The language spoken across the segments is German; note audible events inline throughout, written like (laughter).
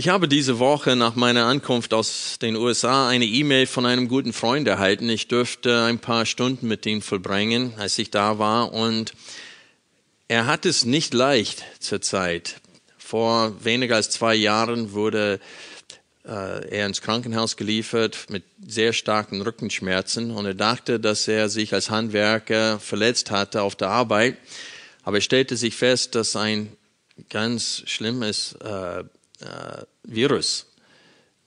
Ich habe diese Woche nach meiner Ankunft aus den USA eine E-Mail von einem guten Freund erhalten. Ich dürfte ein paar Stunden mit ihm vollbringen, als ich da war. Und er hat es nicht leicht zur Zeit. Vor weniger als zwei Jahren wurde äh, er ins Krankenhaus geliefert mit sehr starken Rückenschmerzen und er dachte, dass er sich als Handwerker verletzt hatte auf der Arbeit. Aber er stellte sich fest, dass ein ganz schlimmes äh, äh, Virus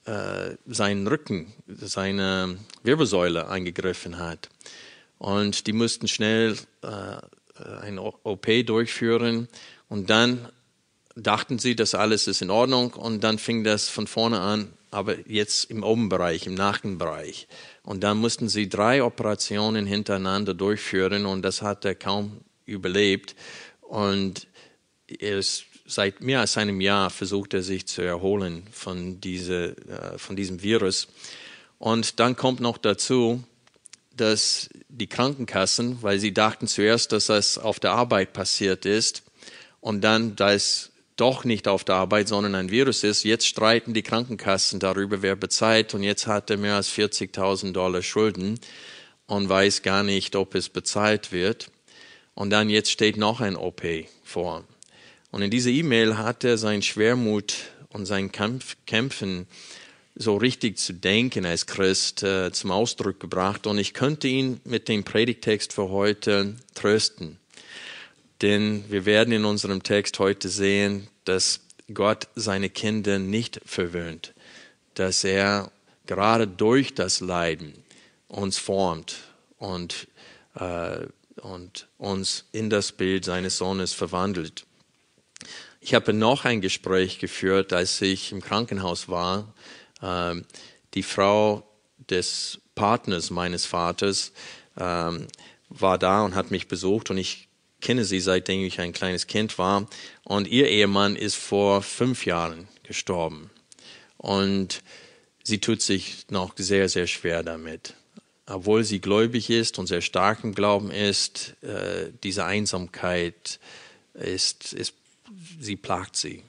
äh, seinen Rücken, seine Wirbelsäule eingegriffen hat. Und die mussten schnell äh, ein OP durchführen und dann dachten sie, dass alles ist in Ordnung und dann fing das von vorne an, aber jetzt im Obenbereich, im Nackenbereich. Und dann mussten sie drei Operationen hintereinander durchführen und das hat er kaum überlebt. Und er ist seit mehr als einem Jahr versucht er sich zu erholen von, diese, äh, von diesem Virus. Und dann kommt noch dazu, dass die Krankenkassen, weil sie dachten zuerst, dass das auf der Arbeit passiert ist, und dann, da es doch nicht auf der Arbeit, sondern ein Virus ist, jetzt streiten die Krankenkassen darüber, wer bezahlt. Und jetzt hat er mehr als 40.000 Dollar Schulden und weiß gar nicht, ob es bezahlt wird. Und dann jetzt steht noch ein OP vor. Und in dieser E-Mail hat er seinen Schwermut und sein Kampf, Kämpfen so richtig zu denken als Christ äh, zum Ausdruck gebracht. Und ich könnte ihn mit dem Predigtext für heute trösten. Denn wir werden in unserem Text heute sehen, dass Gott seine Kinder nicht verwöhnt, dass er gerade durch das Leiden uns formt und, äh, und uns in das Bild seines Sohnes verwandelt. Ich habe noch ein Gespräch geführt, als ich im Krankenhaus war. Ähm, die Frau des Partners meines Vaters ähm, war da und hat mich besucht und ich kenne sie seitdem ich ein kleines Kind war. Und ihr Ehemann ist vor fünf Jahren gestorben. Und sie tut sich noch sehr, sehr schwer damit. Obwohl sie gläubig ist und sehr stark im Glauben ist, äh, diese Einsamkeit ist, ist sie plagt sie.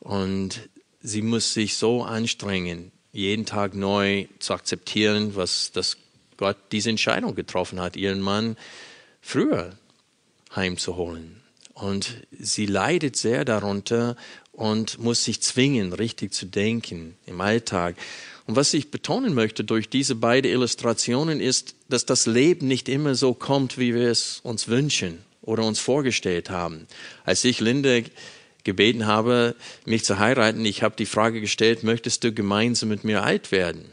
Und sie muss sich so anstrengen, jeden Tag neu zu akzeptieren, was dass Gott diese Entscheidung getroffen hat, ihren Mann früher heimzuholen. Und sie leidet sehr darunter und muss sich zwingen, richtig zu denken im Alltag. Und was ich betonen möchte durch diese beiden Illustrationen ist, dass das Leben nicht immer so kommt, wie wir es uns wünschen oder uns vorgestellt haben. Als ich Linde gebeten habe, mich zu heiraten, ich habe die Frage gestellt, möchtest du gemeinsam mit mir alt werden?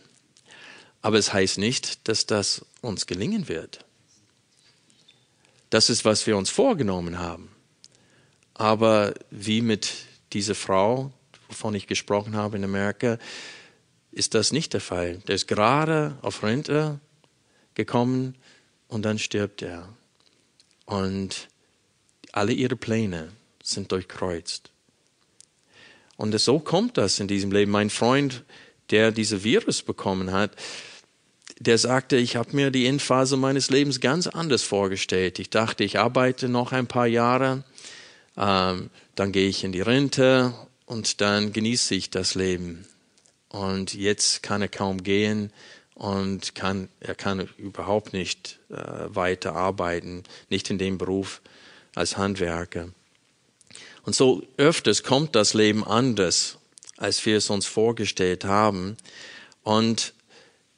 Aber es heißt nicht, dass das uns gelingen wird. Das ist, was wir uns vorgenommen haben. Aber wie mit dieser Frau, wovon ich gesprochen habe in Amerika, ist das nicht der Fall. Der ist gerade auf Rente gekommen und dann stirbt er und alle ihre Pläne sind durchkreuzt. Und so kommt das in diesem Leben. Mein Freund, der diese Virus bekommen hat, der sagte, ich habe mir die Endphase meines Lebens ganz anders vorgestellt. Ich dachte, ich arbeite noch ein paar Jahre, ähm, dann gehe ich in die Rente und dann genieße ich das Leben. Und jetzt kann er kaum gehen und kann, er kann überhaupt nicht äh, weiter arbeiten, nicht in dem Beruf als Handwerker. Und so öfters kommt das Leben anders, als wir es uns vorgestellt haben. Und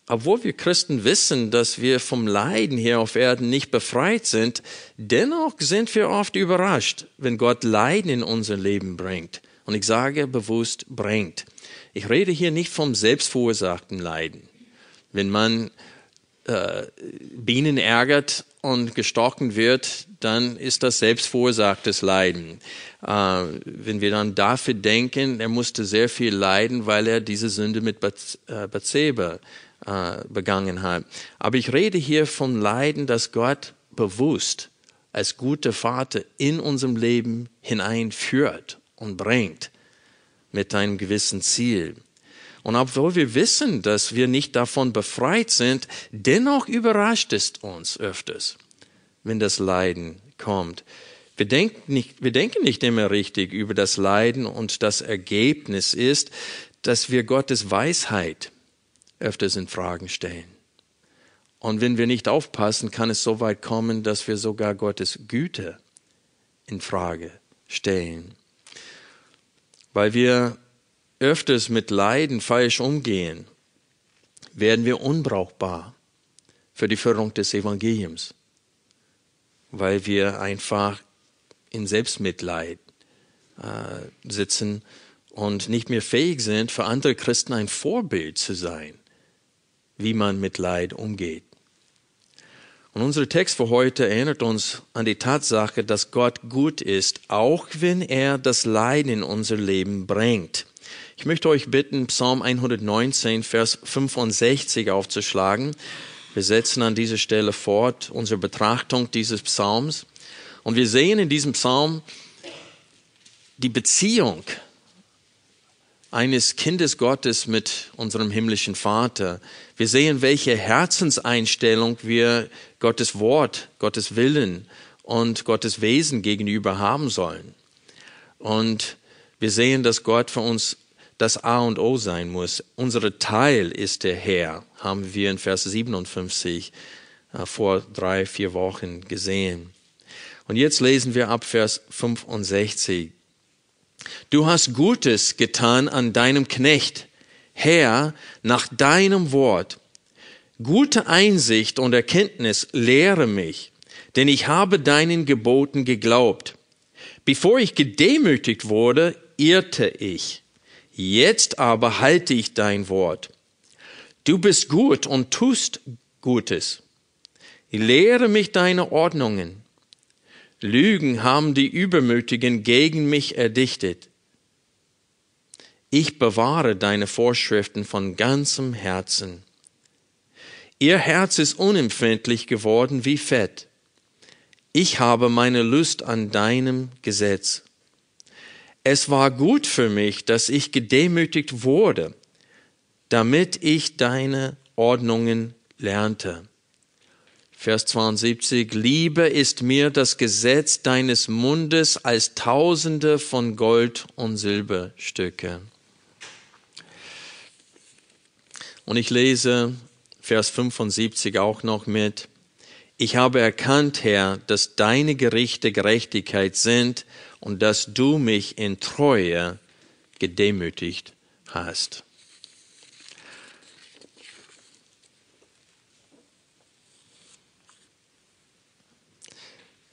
obwohl wir Christen wissen, dass wir vom Leiden hier auf Erden nicht befreit sind, dennoch sind wir oft überrascht, wenn Gott Leiden in unser Leben bringt. Und ich sage bewusst bringt. Ich rede hier nicht vom selbstverursachten Leiden wenn man äh, Bienen ärgert und gestochen wird, dann ist das selbstverursachtes Leiden. Äh, wenn wir dann dafür denken, er musste sehr viel leiden, weil er diese Sünde mit äh, Bathseba äh, begangen hat. Aber ich rede hier von Leiden, das Gott bewusst als guter Vater in unserem Leben hineinführt und bringt mit einem gewissen Ziel. Und obwohl wir wissen, dass wir nicht davon befreit sind, dennoch überrascht es uns öfters, wenn das Leiden kommt. Wir denken, nicht, wir denken nicht immer richtig über das Leiden und das Ergebnis ist, dass wir Gottes Weisheit öfters in Fragen stellen. Und wenn wir nicht aufpassen, kann es so weit kommen, dass wir sogar Gottes Güte in Frage stellen. Weil wir öfters mit Leiden falsch umgehen, werden wir unbrauchbar für die Förderung des Evangeliums, weil wir einfach in Selbstmitleid äh, sitzen und nicht mehr fähig sind, für andere Christen ein Vorbild zu sein, wie man mit Leid umgeht. Und unser Text für heute erinnert uns an die Tatsache, dass Gott gut ist, auch wenn er das Leiden in unser Leben bringt. Ich möchte euch bitten, Psalm 119, Vers 65 aufzuschlagen. Wir setzen an dieser Stelle fort unsere Betrachtung dieses Psalms. Und wir sehen in diesem Psalm die Beziehung eines Kindes Gottes mit unserem himmlischen Vater. Wir sehen, welche Herzenseinstellung wir Gottes Wort, Gottes Willen und Gottes Wesen gegenüber haben sollen. Und wir sehen, dass Gott für uns das A und O sein muss. Unser Teil ist der Herr, haben wir in Vers 57 äh, vor drei, vier Wochen gesehen. Und jetzt lesen wir ab Vers 65. Du hast Gutes getan an deinem Knecht, Herr, nach deinem Wort. Gute Einsicht und Erkenntnis lehre mich, denn ich habe deinen Geboten geglaubt. Bevor ich gedemütigt wurde, irrte ich. Jetzt aber halte ich dein Wort. Du bist gut und tust Gutes. Lehre mich deine Ordnungen. Lügen haben die Übermütigen gegen mich erdichtet. Ich bewahre deine Vorschriften von ganzem Herzen. Ihr Herz ist unempfindlich geworden wie Fett. Ich habe meine Lust an deinem Gesetz. Es war gut für mich, dass ich gedemütigt wurde, damit ich deine Ordnungen lernte. Vers 72, Liebe ist mir das Gesetz deines Mundes als Tausende von Gold und Silberstücke. Und ich lese Vers 75 auch noch mit. Ich habe erkannt, Herr, dass deine Gerichte Gerechtigkeit sind und dass du mich in Treue gedemütigt hast.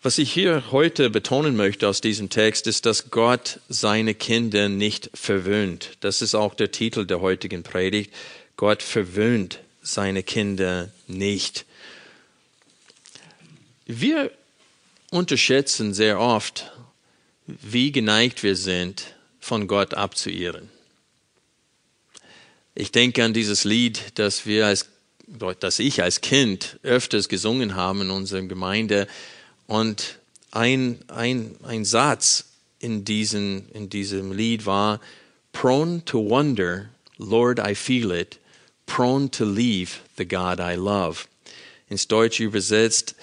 Was ich hier heute betonen möchte aus diesem Text ist, dass Gott seine Kinder nicht verwöhnt. Das ist auch der Titel der heutigen Predigt. Gott verwöhnt seine Kinder nicht. Wir unterschätzen sehr oft, wie geneigt wir sind, von Gott abzuirren. Ich denke an dieses Lied, das wir als, das ich als Kind öfters gesungen haben in unserer Gemeinde. Und ein, ein, ein Satz in, diesen, in diesem Lied war, prone to wonder, Lord, I feel it, prone to leave the God I love. Ins Deutsche übersetzt,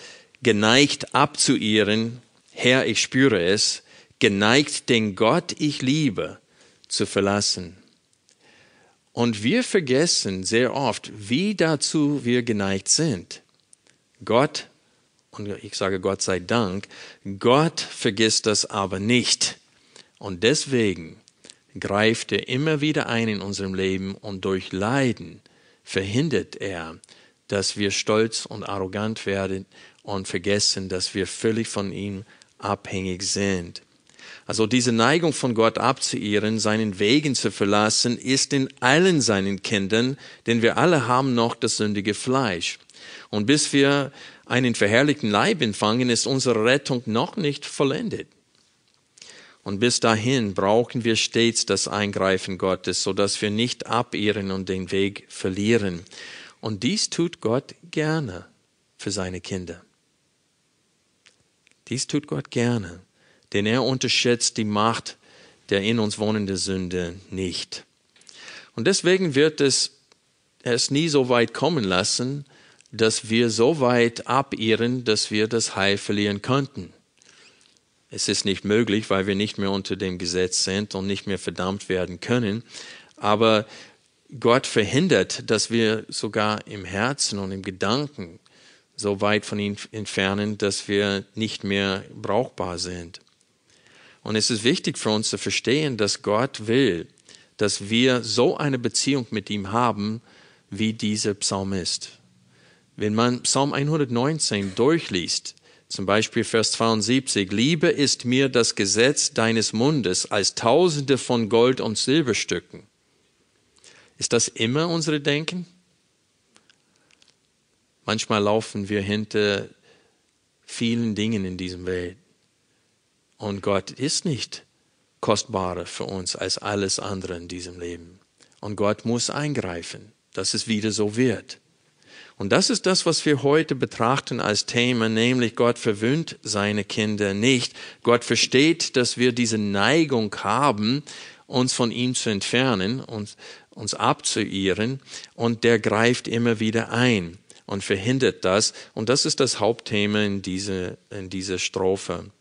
geneigt abzuirren, Herr, ich spüre es, geneigt, den Gott ich liebe, zu verlassen. Und wir vergessen sehr oft, wie dazu wir geneigt sind. Gott, und ich sage Gott sei Dank, Gott vergisst das aber nicht. Und deswegen greift er immer wieder ein in unserem Leben und durch Leiden verhindert er, dass wir stolz und arrogant werden und vergessen, dass wir völlig von ihm abhängig sind. Also diese Neigung von Gott abzuirren, seinen Wegen zu verlassen, ist in allen seinen Kindern, denn wir alle haben noch das sündige Fleisch. Und bis wir einen verherrlichten Leib empfangen, ist unsere Rettung noch nicht vollendet. Und bis dahin brauchen wir stets das Eingreifen Gottes, so dass wir nicht abirren und den Weg verlieren. Und dies tut Gott gerne für seine Kinder. Dies tut Gott gerne, denn er unterschätzt die Macht der in uns wohnenden Sünde nicht. Und deswegen wird es es nie so weit kommen lassen, dass wir so weit abirren, dass wir das Heil verlieren könnten. Es ist nicht möglich, weil wir nicht mehr unter dem Gesetz sind und nicht mehr verdammt werden können. Aber Gott verhindert, dass wir sogar im Herzen und im Gedanken so weit von ihm entfernen, dass wir nicht mehr brauchbar sind. Und es ist wichtig für uns zu verstehen, dass Gott will, dass wir so eine Beziehung mit ihm haben, wie dieser Psalmist. Wenn man Psalm 119 durchliest, zum Beispiel Vers 72, Liebe ist mir das Gesetz deines Mundes als Tausende von Gold- und Silberstücken. Ist das immer unsere Denken? Manchmal laufen wir hinter vielen Dingen in diesem Welt. Und Gott ist nicht kostbarer für uns als alles andere in diesem Leben. Und Gott muss eingreifen, dass es wieder so wird. Und das ist das, was wir heute betrachten als Thema, nämlich Gott verwöhnt seine Kinder nicht. Gott versteht, dass wir diese Neigung haben, uns von ihm zu entfernen und uns abzuirren. Und der greift immer wieder ein und verhindert das. Und das ist das Hauptthema in dieser, in dieser Strophe.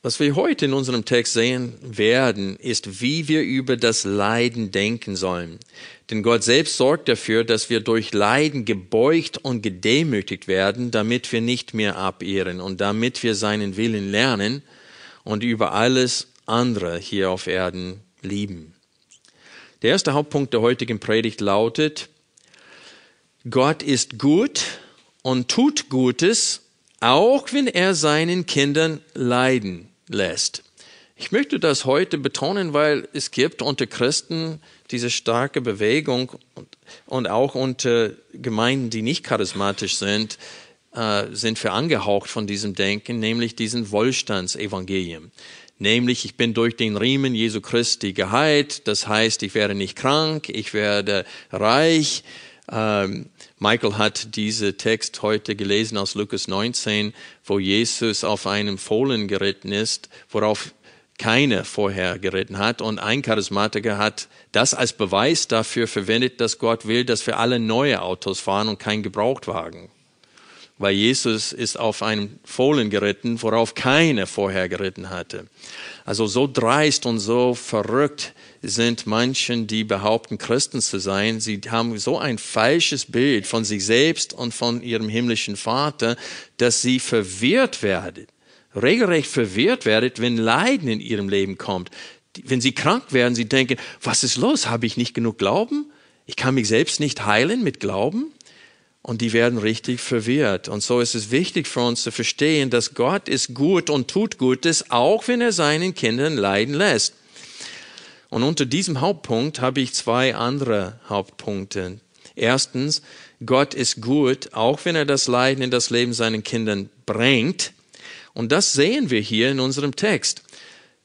Was wir heute in unserem Text sehen werden, ist, wie wir über das Leiden denken sollen. Denn Gott selbst sorgt dafür, dass wir durch Leiden gebeugt und gedemütigt werden, damit wir nicht mehr abirren und damit wir seinen Willen lernen und über alles andere hier auf Erden lieben. Der erste Hauptpunkt der heutigen Predigt lautet, Gott ist gut und tut Gutes, auch wenn er seinen Kindern leiden lässt. Ich möchte das heute betonen, weil es gibt unter Christen diese starke Bewegung und, und auch unter Gemeinden, die nicht charismatisch sind, äh, sind wir angehaucht von diesem Denken, nämlich diesen Wohlstandsevangelium. Nämlich, ich bin durch den Riemen Jesu Christi geheilt, das heißt, ich werde nicht krank, ich werde reich, Michael hat diesen Text heute gelesen aus Lukas 19, wo Jesus auf einem Fohlen geritten ist, worauf keiner vorher geritten hat. Und ein Charismatiker hat das als Beweis dafür verwendet, dass Gott will, dass wir alle neue Autos fahren und kein Gebrauchtwagen. Weil Jesus ist auf einem Fohlen geritten, worauf keiner vorher geritten hatte. Also so dreist und so verrückt sind manchen, die behaupten, Christen zu sein. Sie haben so ein falsches Bild von sich selbst und von ihrem himmlischen Vater, dass sie verwirrt werden, regelrecht verwirrt werden, wenn Leiden in ihrem Leben kommt. Wenn sie krank werden, sie denken, was ist los? Habe ich nicht genug Glauben? Ich kann mich selbst nicht heilen mit Glauben? Und die werden richtig verwirrt. Und so ist es wichtig für uns zu verstehen, dass Gott ist gut und tut Gutes, auch wenn er seinen Kindern leiden lässt. Und unter diesem Hauptpunkt habe ich zwei andere Hauptpunkte. Erstens, Gott ist gut, auch wenn er das Leiden in das Leben seinen Kindern bringt. Und das sehen wir hier in unserem Text.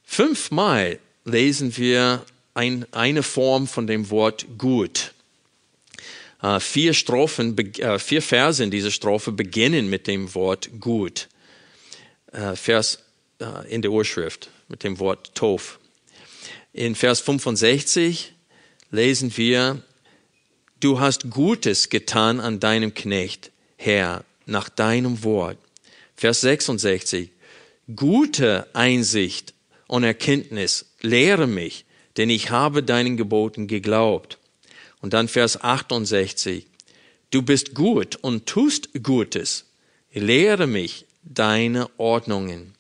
Fünfmal lesen wir ein, eine Form von dem Wort gut. Uh, vier Strophen, uh, vier Verse in dieser Strophe beginnen mit dem Wort gut. Uh, Vers in der Urschrift mit dem Wort Tov. In Vers 65 lesen wir, du hast Gutes getan an deinem Knecht, Herr, nach deinem Wort. Vers 66, gute Einsicht und Erkenntnis, lehre mich, denn ich habe deinen Geboten geglaubt. Und dann Vers 68, du bist gut und tust Gutes, lehre mich deine Ordnungen.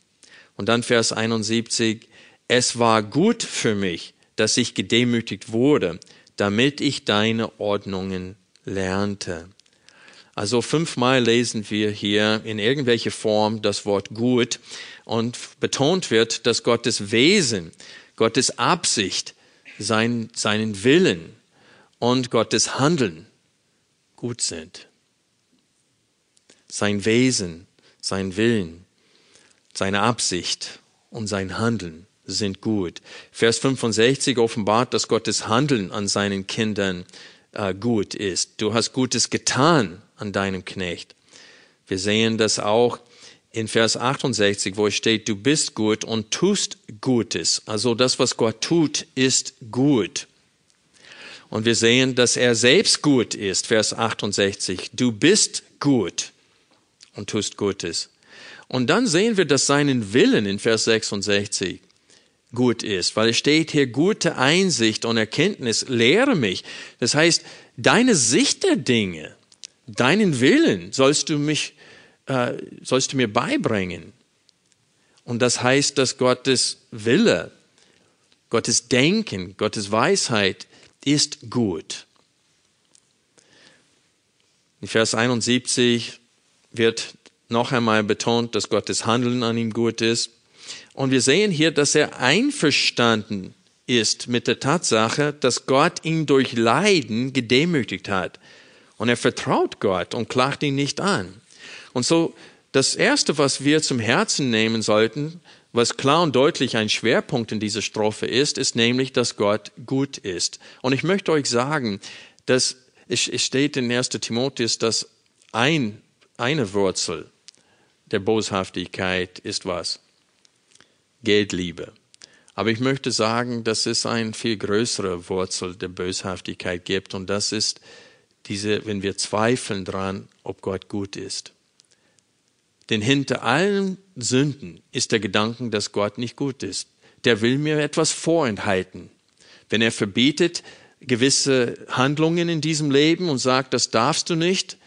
Und dann Vers 71, es war gut für mich, dass ich gedemütigt wurde, damit ich deine Ordnungen lernte. Also fünfmal lesen wir hier in irgendwelche Form das Wort gut und betont wird, dass Gottes Wesen, Gottes Absicht, sein, seinen Willen und Gottes Handeln gut sind. sein Wesen, sein Willen, seine Absicht und sein Handeln sind gut. Vers 65 offenbart, dass Gottes Handeln an seinen Kindern äh, gut ist. Du hast Gutes getan an deinem Knecht. Wir sehen das auch in Vers 68, wo es steht, du bist gut und tust Gutes. Also das, was Gott tut, ist gut. Und wir sehen, dass er selbst gut ist, Vers 68. Du bist gut und tust Gutes. Und dann sehen wir, dass seinen Willen in Vers 66 gut ist, weil es steht hier gute Einsicht und Erkenntnis, lehre mich. Das heißt, deine Sicht der Dinge, deinen Willen sollst du mich, äh, sollst du mir beibringen. Und das heißt, dass Gottes Wille, Gottes Denken, Gottes Weisheit ist gut. In Vers 71 wird noch einmal betont, dass Gottes Handeln an ihm gut ist. Und wir sehen hier, dass er einverstanden ist mit der Tatsache, dass Gott ihn durch Leiden gedemütigt hat. Und er vertraut Gott und klagt ihn nicht an. Und so das Erste, was wir zum Herzen nehmen sollten, was klar und deutlich ein Schwerpunkt in dieser Strophe ist, ist nämlich, dass Gott gut ist. Und ich möchte euch sagen, dass es steht in 1. Timotheus, dass ein, eine Wurzel der Boshaftigkeit ist was? Geldliebe. Aber ich möchte sagen, dass es eine viel größere Wurzel der Böshaftigkeit gibt und das ist diese, wenn wir zweifeln dran, ob Gott gut ist. Denn hinter allen Sünden ist der Gedanke, dass Gott nicht gut ist. Der will mir etwas vorenthalten. Wenn er verbietet gewisse Handlungen in diesem Leben und sagt, das darfst du nicht,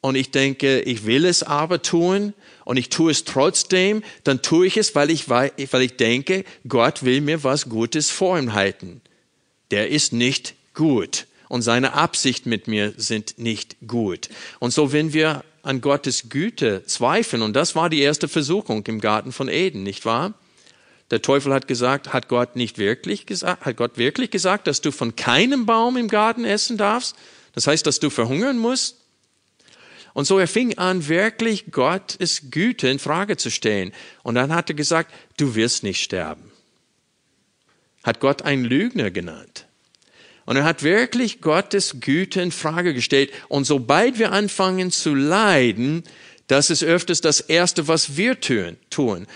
und ich denke, ich will es aber tun und ich tue es trotzdem, dann tue ich es, weil ich, weil ich denke, Gott will mir was Gutes vorenthalten. Der ist nicht gut und seine Absicht mit mir sind nicht gut. Und so, wenn wir an Gottes Güte zweifeln. Und das war die erste Versuchung im Garten von Eden, nicht wahr? Der Teufel hat gesagt, hat Gott nicht wirklich gesagt, hat Gott wirklich gesagt, dass du von keinem Baum im Garten essen darfst? Das heißt, dass du verhungern musst? Und so er fing an, wirklich Gottes Güte in Frage zu stellen. Und dann hat er gesagt, du wirst nicht sterben. Hat Gott einen Lügner genannt. Und er hat wirklich Gottes Güte in Frage gestellt. Und sobald wir anfangen zu leiden, das ist öfters das Erste, was wir tun.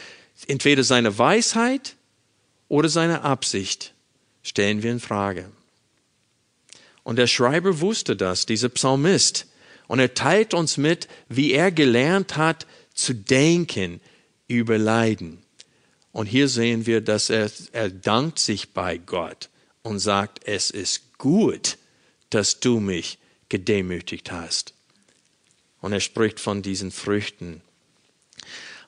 Entweder seine Weisheit oder seine Absicht stellen wir in Frage. Und der Schreiber wusste das, dieser Psalmist. Und er teilt uns mit, wie er gelernt hat zu denken über Leiden. Und hier sehen wir, dass er, er dankt sich bei Gott und sagt, es ist gut, dass du mich gedemütigt hast. Und er spricht von diesen Früchten.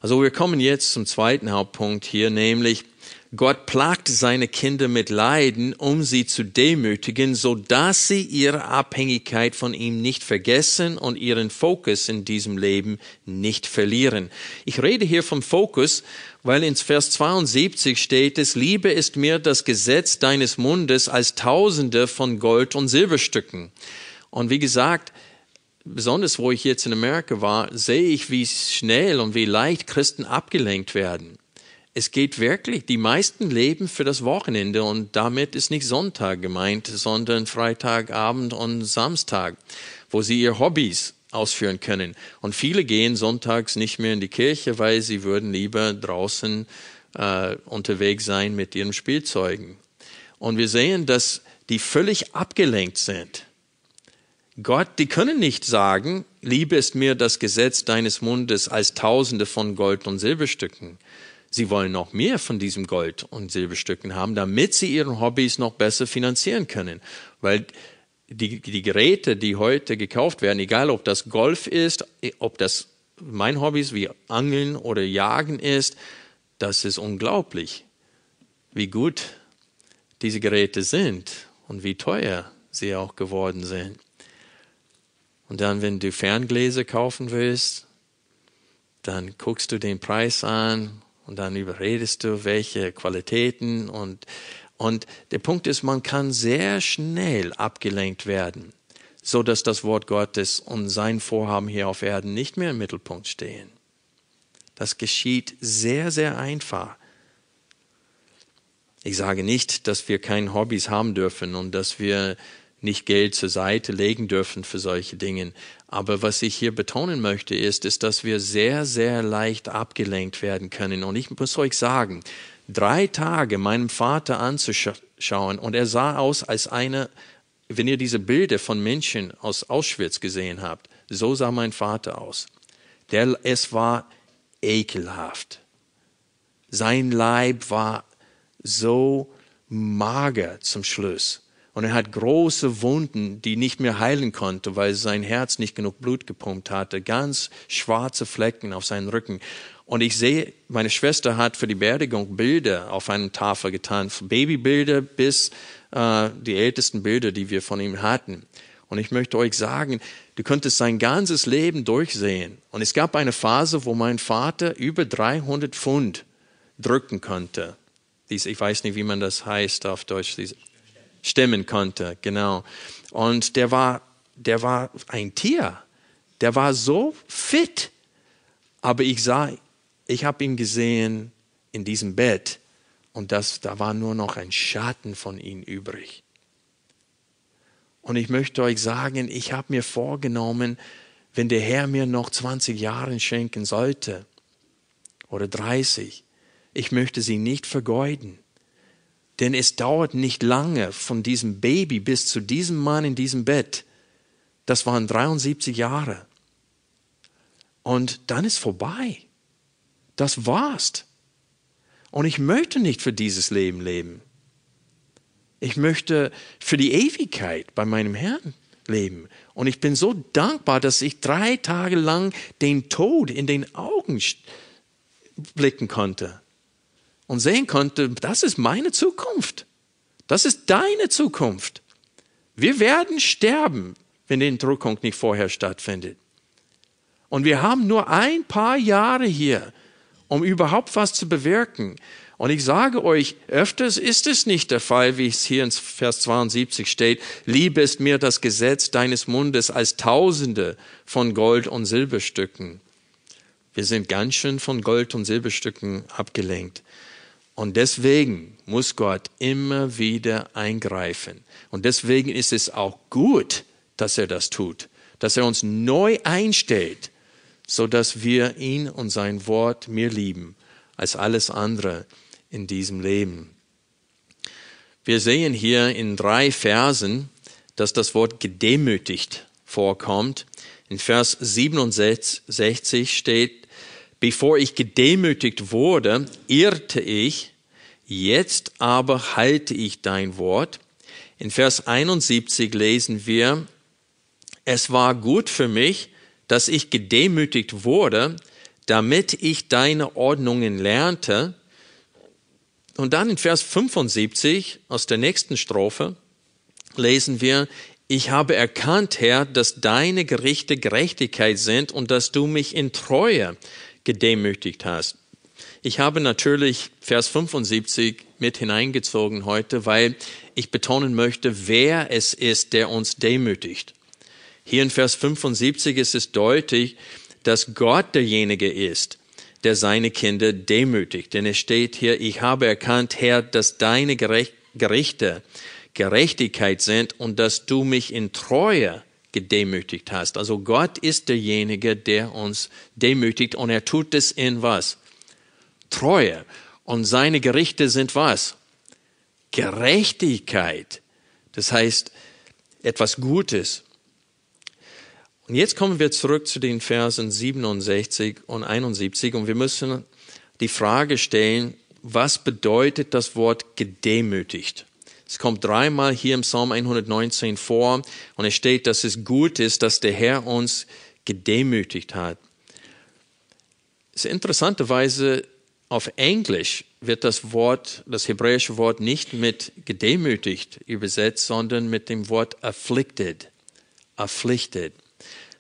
Also wir kommen jetzt zum zweiten Hauptpunkt hier, nämlich Gott plagt seine Kinder mit Leiden, um sie zu demütigen, so dass sie ihre Abhängigkeit von ihm nicht vergessen und ihren Fokus in diesem Leben nicht verlieren. Ich rede hier vom Fokus, weil in Vers 72 steht es, Liebe ist mir das Gesetz deines Mundes als Tausende von Gold und Silberstücken. Und wie gesagt, besonders wo ich jetzt in Amerika war, sehe ich, wie schnell und wie leicht Christen abgelenkt werden es geht wirklich, die meisten leben für das Wochenende und damit ist nicht Sonntag gemeint, sondern Freitagabend und Samstag, wo sie ihr Hobbys ausführen können. Und viele gehen sonntags nicht mehr in die Kirche, weil sie würden lieber draußen äh, unterwegs sein mit ihren Spielzeugen. Und wir sehen, dass die völlig abgelenkt sind. Gott, die können nicht sagen, Liebe ist mir das Gesetz deines Mundes als Tausende von Gold- und Silberstücken. Sie wollen noch mehr von diesem Gold und Silberstücken haben, damit sie ihren Hobbys noch besser finanzieren können. Weil die, die Geräte, die heute gekauft werden, egal ob das Golf ist, ob das mein Hobbys wie Angeln oder Jagen ist, das ist unglaublich, wie gut diese Geräte sind und wie teuer sie auch geworden sind. Und dann, wenn du Ferngläser kaufen willst, dann guckst du den Preis an und dann überredest du, welche Qualitäten und, und der Punkt ist, man kann sehr schnell abgelenkt werden. so dass das Wort Gottes und sein Vorhaben hier auf Erden nicht mehr im Mittelpunkt stehen. Das geschieht sehr, sehr einfach. Ich sage nicht, dass wir keine Hobbys haben dürfen und dass wir nicht Geld zur Seite legen dürfen für solche Dinge. Aber was ich hier betonen möchte, ist, ist, dass wir sehr, sehr leicht abgelenkt werden können. Und ich muss euch sagen, drei Tage meinem Vater anzuschauen und er sah aus als eine, wenn ihr diese Bilder von Menschen aus Auschwitz gesehen habt, so sah mein Vater aus. Der, es war ekelhaft. Sein Leib war so mager zum Schluss. Und er hat große Wunden, die nicht mehr heilen konnte, weil sein Herz nicht genug Blut gepumpt hatte. Ganz schwarze Flecken auf seinem Rücken. Und ich sehe, meine Schwester hat für die Beerdigung Bilder auf einer Tafel getan, Babybilder bis äh, die ältesten Bilder, die wir von ihm hatten. Und ich möchte euch sagen, du könntest sein ganzes Leben durchsehen. Und es gab eine Phase, wo mein Vater über 300 Pfund drücken konnte. Dies, ich weiß nicht, wie man das heißt auf Deutsch. Diese, stimmen konnte, genau. Und der war, der war ein Tier. Der war so fit. Aber ich sah, ich habe ihn gesehen in diesem Bett und das, da war nur noch ein Schatten von ihm übrig. Und ich möchte euch sagen, ich habe mir vorgenommen, wenn der Herr mir noch 20 Jahre schenken sollte oder 30, ich möchte sie nicht vergeuden. Denn es dauert nicht lange von diesem Baby bis zu diesem Mann in diesem Bett. Das waren 73 Jahre. Und dann ist vorbei. Das war's. Und ich möchte nicht für dieses Leben leben. Ich möchte für die Ewigkeit bei meinem Herrn leben. Und ich bin so dankbar, dass ich drei Tage lang den Tod in den Augen blicken konnte und sehen konnte, das ist meine Zukunft. Das ist deine Zukunft. Wir werden sterben, wenn die Entrückung nicht vorher stattfindet. Und wir haben nur ein paar Jahre hier, um überhaupt was zu bewirken. Und ich sage euch, öfters ist es nicht der Fall, wie es hier in Vers 72 steht, liebe ist mir das Gesetz deines Mundes als Tausende von Gold- und Silberstücken. Wir sind ganz schön von Gold- und Silberstücken abgelenkt. Und deswegen muss Gott immer wieder eingreifen. Und deswegen ist es auch gut, dass er das tut, dass er uns neu einstellt, so dass wir ihn und sein Wort mehr lieben als alles andere in diesem Leben. Wir sehen hier in drei Versen, dass das Wort gedemütigt vorkommt. In Vers 67 steht, Bevor ich gedemütigt wurde, irrte ich, jetzt aber halte ich dein Wort. In Vers 71 lesen wir, es war gut für mich, dass ich gedemütigt wurde, damit ich deine Ordnungen lernte. Und dann in Vers 75 aus der nächsten Strophe lesen wir, ich habe erkannt, Herr, dass deine Gerichte Gerechtigkeit sind und dass du mich in Treue gedemütigt hast. Ich habe natürlich Vers 75 mit hineingezogen heute, weil ich betonen möchte, wer es ist, der uns demütigt. Hier in Vers 75 ist es deutlich, dass Gott derjenige ist, der seine Kinder demütigt. Denn es steht hier, ich habe erkannt, Herr, dass deine Gerichte Gerechtigkeit sind und dass du mich in Treue gedemütigt hast. Also Gott ist derjenige, der uns demütigt und er tut es in was? Treue. Und seine Gerichte sind was? Gerechtigkeit. Das heißt, etwas Gutes. Und jetzt kommen wir zurück zu den Versen 67 und 71 und wir müssen die Frage stellen, was bedeutet das Wort gedemütigt? Es kommt dreimal hier im Psalm 119 vor und es steht, dass es gut ist, dass der Herr uns gedemütigt hat. Es ist interessanterweise auf Englisch wird das Wort, das hebräische Wort nicht mit gedemütigt übersetzt, sondern mit dem Wort afflicted. Afflicted.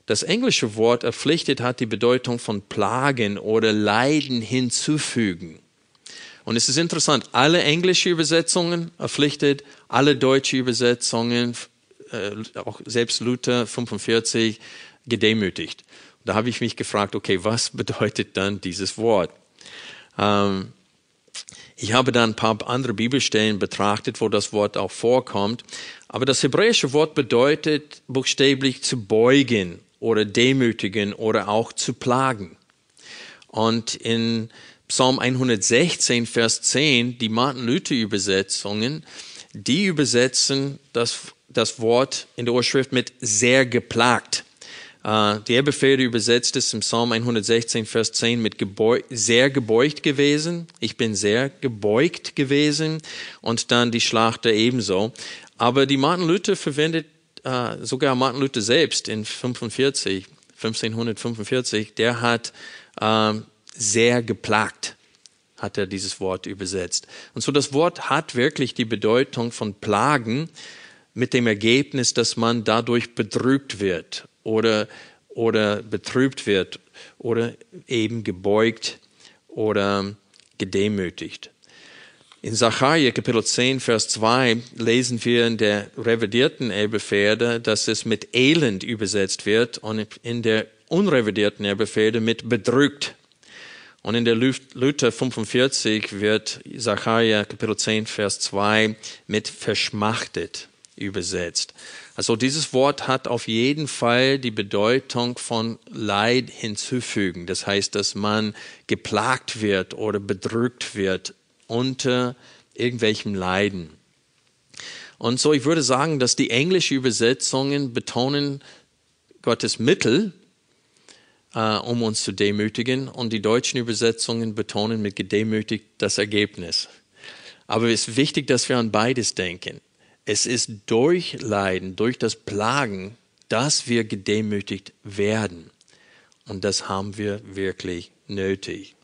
Das englische Wort afflicted hat die Bedeutung von Plagen oder Leiden hinzufügen. Und es ist interessant, alle englische Übersetzungen afflicted, alle deutsche Übersetzungen äh, auch selbst Luther 45 gedemütigt. Da habe ich mich gefragt, okay, was (laughs) bedeutet dann dieses Wort? Ähm, ich habe dann ein paar andere Bibelstellen betrachtet, wo das Wort auch vorkommt. Aber das hebräische Wort bedeutet buchstäblich zu beugen oder demütigen oder auch zu plagen. Und in Psalm 116, Vers 10, die Martin Luther Übersetzungen, die übersetzen das, das Wort in der Urschrift mit sehr geplagt. Die Elberfelder übersetzt es im Psalm 116, Vers 10 mit gebeu sehr gebeugt gewesen. Ich bin sehr gebeugt gewesen. Und dann die Schlachter ebenso. Aber die Martin Luther verwendet, uh, sogar Martin Luther selbst in 45, 1545, der hat uh, sehr geplagt, hat er dieses Wort übersetzt. Und so das Wort hat wirklich die Bedeutung von Plagen mit dem Ergebnis, dass man dadurch bedrückt wird oder, oder betrübt wird oder eben gebeugt oder gedemütigt. In Sacharja Kapitel 10, Vers 2 lesen wir in der revidierten Elberferde, dass es mit Elend übersetzt wird und in der unrevidierten Elberferde mit bedrückt. Und in der Luther 45 wird Sacharja Kapitel 10, Vers 2 mit verschmachtet übersetzt. Also dieses Wort hat auf jeden Fall die Bedeutung von Leid hinzufügen. Das heißt, dass man geplagt wird oder bedrückt wird unter irgendwelchem Leiden. Und so, ich würde sagen, dass die englische Übersetzungen betonen Gottes Mittel, äh, um uns zu demütigen, und die deutschen Übersetzungen betonen mit gedemütigt das Ergebnis. Aber es ist wichtig, dass wir an beides denken. Es ist durch Leiden, durch das Plagen, dass wir gedemütigt werden. Und das haben wir wirklich nötig.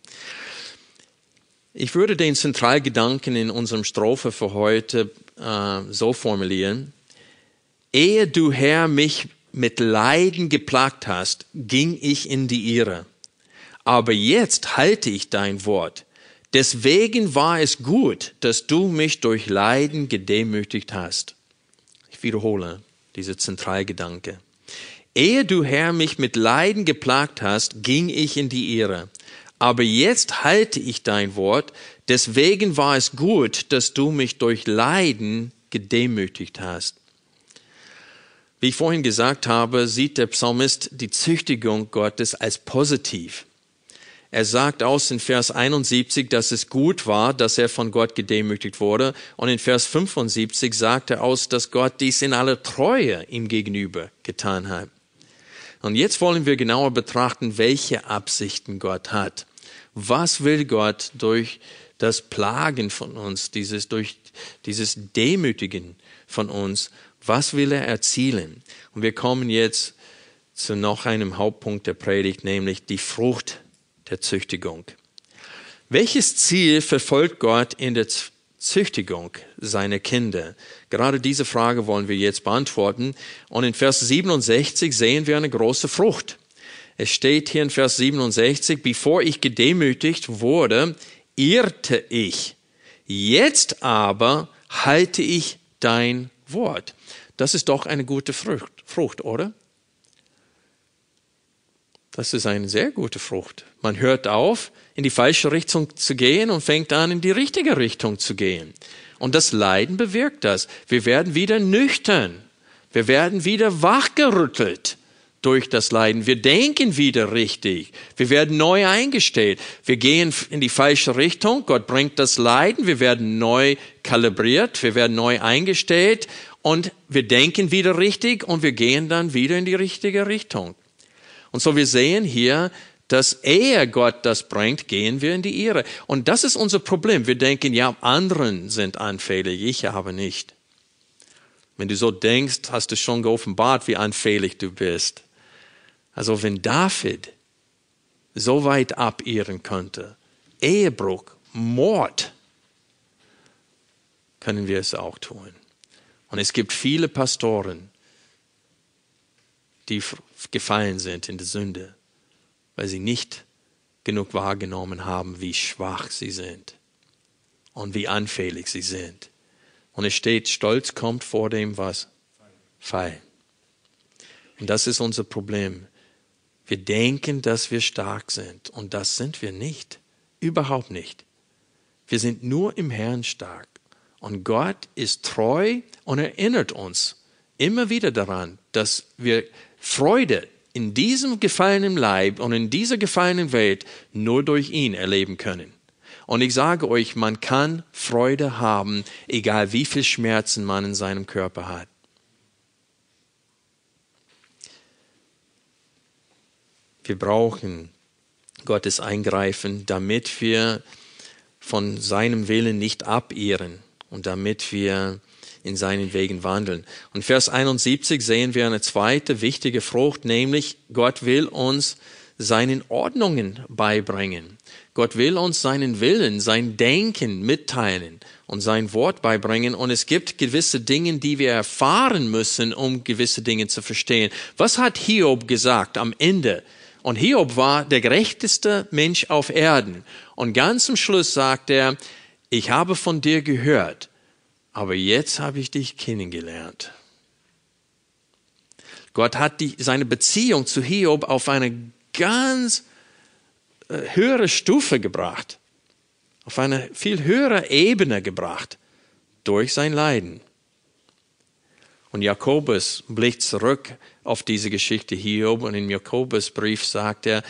Ich würde den Zentralgedanken in unserem Strophe für heute äh, so formulieren. Ehe du Herr mich mit Leiden geplagt hast, ging ich in die Irre. Aber jetzt halte ich dein Wort. Deswegen war es gut, dass du mich durch Leiden gedemütigt hast. Ich wiederhole diese Zentralgedanke. Ehe du Herr mich mit Leiden geplagt hast, ging ich in die Irre. Aber jetzt halte ich dein Wort, deswegen war es gut, dass du mich durch Leiden gedemütigt hast. Wie ich vorhin gesagt habe, sieht der Psalmist die Züchtigung Gottes als positiv. Er sagt aus in Vers 71, dass es gut war, dass er von Gott gedemütigt wurde. Und in Vers 75 sagt er aus, dass Gott dies in aller Treue ihm gegenüber getan hat. Und jetzt wollen wir genauer betrachten, welche Absichten Gott hat. Was will Gott durch das Plagen von uns, dieses, durch dieses Demütigen von uns, was will er erzielen? Und wir kommen jetzt zu noch einem Hauptpunkt der Predigt, nämlich die Frucht der Züchtigung. Welches Ziel verfolgt Gott in der Züchtigung seiner Kinder? Gerade diese Frage wollen wir jetzt beantworten. Und in Vers 67 sehen wir eine große Frucht. Es steht hier in Vers 67, bevor ich gedemütigt wurde, irrte ich. Jetzt aber halte ich dein Wort. Das ist doch eine gute Frucht, Frucht oder? Das ist eine sehr gute Frucht. Man hört auf, in die falsche Richtung zu gehen und fängt an, in die richtige Richtung zu gehen. Und das Leiden bewirkt das. Wir werden wieder nüchtern. Wir werden wieder wachgerüttelt durch das Leiden. Wir denken wieder richtig. Wir werden neu eingestellt. Wir gehen in die falsche Richtung. Gott bringt das Leiden. Wir werden neu kalibriert. Wir werden neu eingestellt. Und wir denken wieder richtig und wir gehen dann wieder in die richtige Richtung. Und so wir sehen hier, dass ehe Gott das bringt, gehen wir in die Irre. Und das ist unser Problem. Wir denken, ja, anderen sind anfällig, ich aber nicht. Wenn du so denkst, hast du schon geoffenbart, wie anfällig du bist. Also wenn David so weit abirren könnte, Ehebruch, Mord, können wir es auch tun. Und es gibt viele Pastoren, die gefallen sind in der Sünde, weil sie nicht genug wahrgenommen haben, wie schwach sie sind und wie anfällig sie sind. Und es steht, Stolz kommt vor dem was? Fall. Und das ist unser Problem. Wir denken, dass wir stark sind und das sind wir nicht. Überhaupt nicht. Wir sind nur im Herrn stark. Und Gott ist treu und erinnert uns immer wieder daran, dass wir Freude in diesem gefallenen Leib und in dieser gefallenen Welt nur durch ihn erleben können. Und ich sage euch, man kann Freude haben, egal wie viel Schmerzen man in seinem Körper hat. Wir brauchen Gottes Eingreifen, damit wir von seinem Willen nicht abirren und damit wir in seinen Wegen wandeln. Und Vers 71 sehen wir eine zweite wichtige Frucht, nämlich Gott will uns seinen Ordnungen beibringen. Gott will uns seinen Willen, sein Denken mitteilen und sein Wort beibringen. Und es gibt gewisse Dinge, die wir erfahren müssen, um gewisse Dinge zu verstehen. Was hat Hiob gesagt am Ende? Und Hiob war der gerechteste Mensch auf Erden. Und ganz zum Schluss sagt er, ich habe von dir gehört, aber jetzt habe ich dich kennengelernt. Gott hat die, seine Beziehung zu Hiob auf eine ganz äh, höhere Stufe gebracht, auf eine viel höhere Ebene gebracht durch sein Leiden. Und Jakobus blickt zurück auf diese Geschichte Hiob und im Jakobusbrief sagt er,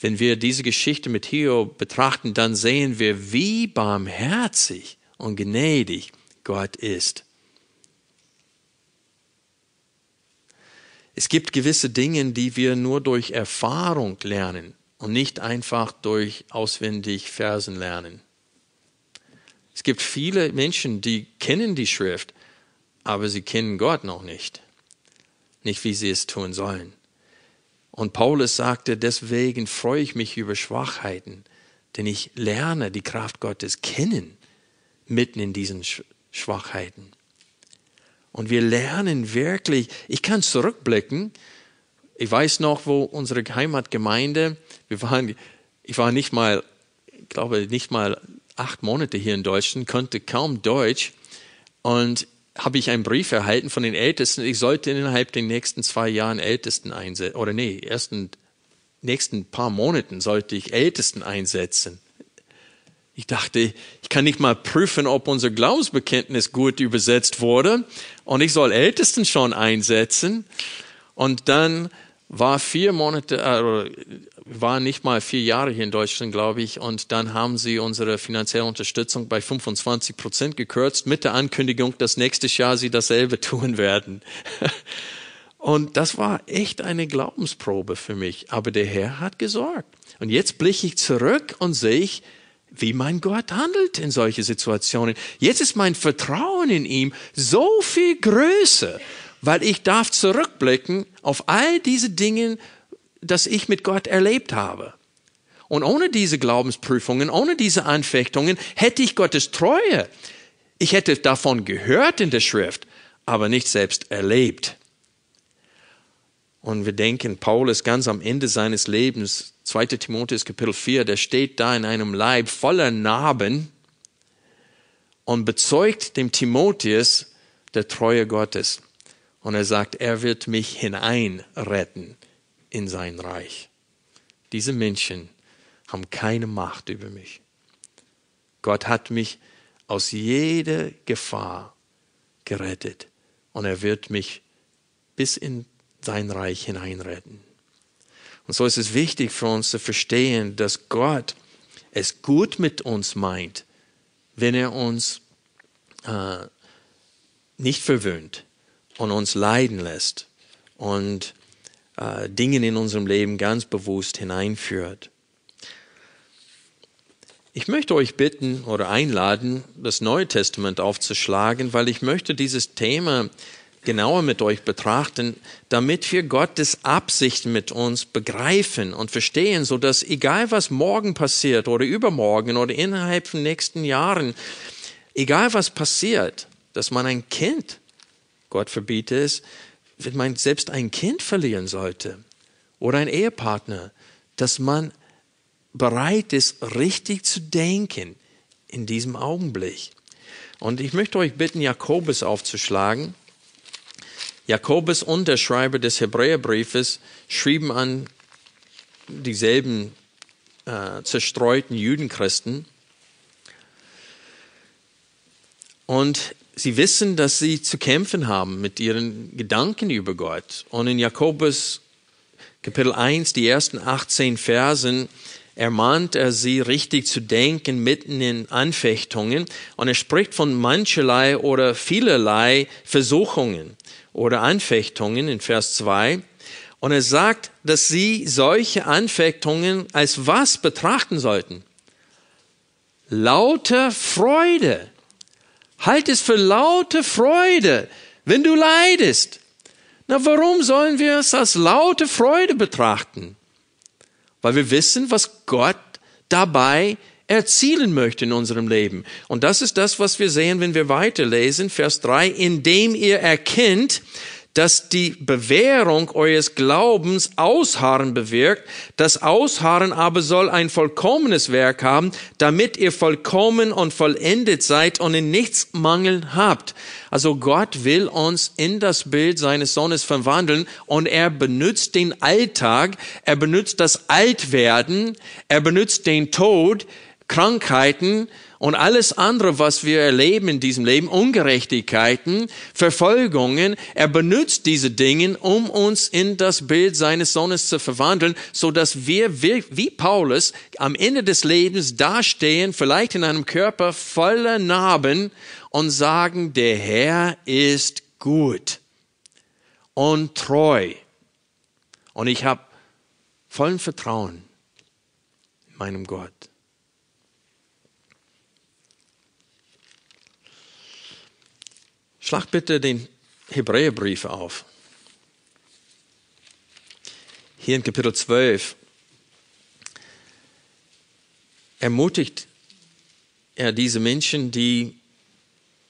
wenn wir diese Geschichte mit Hiob betrachten, dann sehen wir, wie barmherzig und gnädig Gott ist. Es gibt gewisse Dinge, die wir nur durch Erfahrung lernen und nicht einfach durch auswendig Versen lernen. Es gibt viele Menschen, die kennen die Schrift, aber sie kennen Gott noch nicht. Nicht, wie sie es tun sollen. Und Paulus sagte, deswegen freue ich mich über Schwachheiten, denn ich lerne die Kraft Gottes kennen, mitten in diesen Schwachheiten. Und wir lernen wirklich, ich kann zurückblicken, ich weiß noch, wo unsere Heimatgemeinde, wir waren, ich war nicht mal, ich glaube nicht mal acht Monate hier in Deutschland, konnte kaum Deutsch und habe ich einen Brief erhalten von den Ältesten, ich sollte innerhalb der nächsten zwei Jahren Ältesten einsetzen, oder nee, ersten nächsten paar Monaten sollte ich Ältesten einsetzen. Ich dachte, ich kann nicht mal prüfen, ob unser Glaubensbekenntnis gut übersetzt wurde und ich soll Ältesten schon einsetzen. Und dann war vier Monate, äh, war nicht mal vier Jahre hier in Deutschland, glaube ich, und dann haben sie unsere finanzielle Unterstützung bei 25 Prozent gekürzt mit der Ankündigung, dass nächstes Jahr sie dasselbe (laughs) tun werden. Und das war echt eine Glaubensprobe für mich. Aber der Herr hat gesorgt. Und jetzt blicke ich zurück und sehe ich, wie mein Gott handelt in solche Situationen. Jetzt ist mein Vertrauen in ihm so viel größer, weil ich darf zurückblicken auf all diese Dinge, das ich mit Gott erlebt habe. Und ohne diese Glaubensprüfungen, ohne diese Anfechtungen hätte ich Gottes Treue. Ich hätte davon gehört in der Schrift, aber nicht selbst erlebt. Und wir denken, Paulus ganz am Ende seines Lebens, 2. Timotheus Kapitel 4, der steht da in einem Leib voller Narben und bezeugt dem Timotheus der Treue Gottes. Und er sagt, er wird mich hineinretten in sein Reich. Diese Menschen haben keine Macht über mich. Gott hat mich aus jeder Gefahr gerettet und er wird mich bis in sein Reich hineinretten. Und so ist es wichtig für uns zu verstehen, dass Gott es gut mit uns meint, wenn er uns äh, nicht verwöhnt und uns leiden lässt und äh, Dinge in unserem Leben ganz bewusst hineinführt. Ich möchte euch bitten oder einladen, das Neue Testament aufzuschlagen, weil ich möchte dieses Thema genauer mit euch betrachten, damit wir Gottes Absichten mit uns begreifen und verstehen, so dass egal was morgen passiert oder übermorgen oder innerhalb von nächsten Jahren, egal was passiert, dass man ein Kind, Gott verbiete es, wenn man selbst ein Kind verlieren sollte oder ein Ehepartner, dass man bereit ist, richtig zu denken in diesem Augenblick. Und ich möchte euch bitten, Jakobus aufzuschlagen. Jakobus und der Schreiber des Hebräerbriefes schrieben an dieselben äh, zerstreuten Judenchristen. Und sie wissen, dass sie zu kämpfen haben mit ihren Gedanken über Gott. Und in Jakobus Kapitel 1, die ersten 18 Versen, ermahnt er sie, richtig zu denken mitten in Anfechtungen. Und er spricht von mancherlei oder vielerlei Versuchungen oder Anfechtungen in Vers 2. Und er sagt, dass sie solche Anfechtungen als was betrachten sollten? Lauter Freude. Halt es für laute Freude, wenn du leidest. Na, warum sollen wir es als laute Freude betrachten? Weil wir wissen, was Gott dabei erzielen möchte in unserem Leben. Und das ist das, was wir sehen, wenn wir weiterlesen, Vers 3, indem ihr erkennt, dass die Bewährung eures Glaubens Ausharren bewirkt. Das Ausharren aber soll ein vollkommenes Werk haben, damit ihr vollkommen und vollendet seid und in nichts Mangel habt. Also Gott will uns in das Bild seines Sohnes verwandeln und er benutzt den Alltag, er benutzt das Altwerden, er benutzt den Tod, Krankheiten, und alles andere, was wir erleben in diesem Leben, Ungerechtigkeiten, Verfolgungen, er benutzt diese Dinge, um uns in das Bild seines Sohnes zu verwandeln, so dass wir wie Paulus am Ende des Lebens dastehen, vielleicht in einem Körper voller Narben und sagen, der Herr ist gut und treu. Und ich habe vollen Vertrauen in meinem Gott. Schlag bitte den Hebräerbrief auf. Hier in Kapitel 12 ermutigt er diese Menschen, die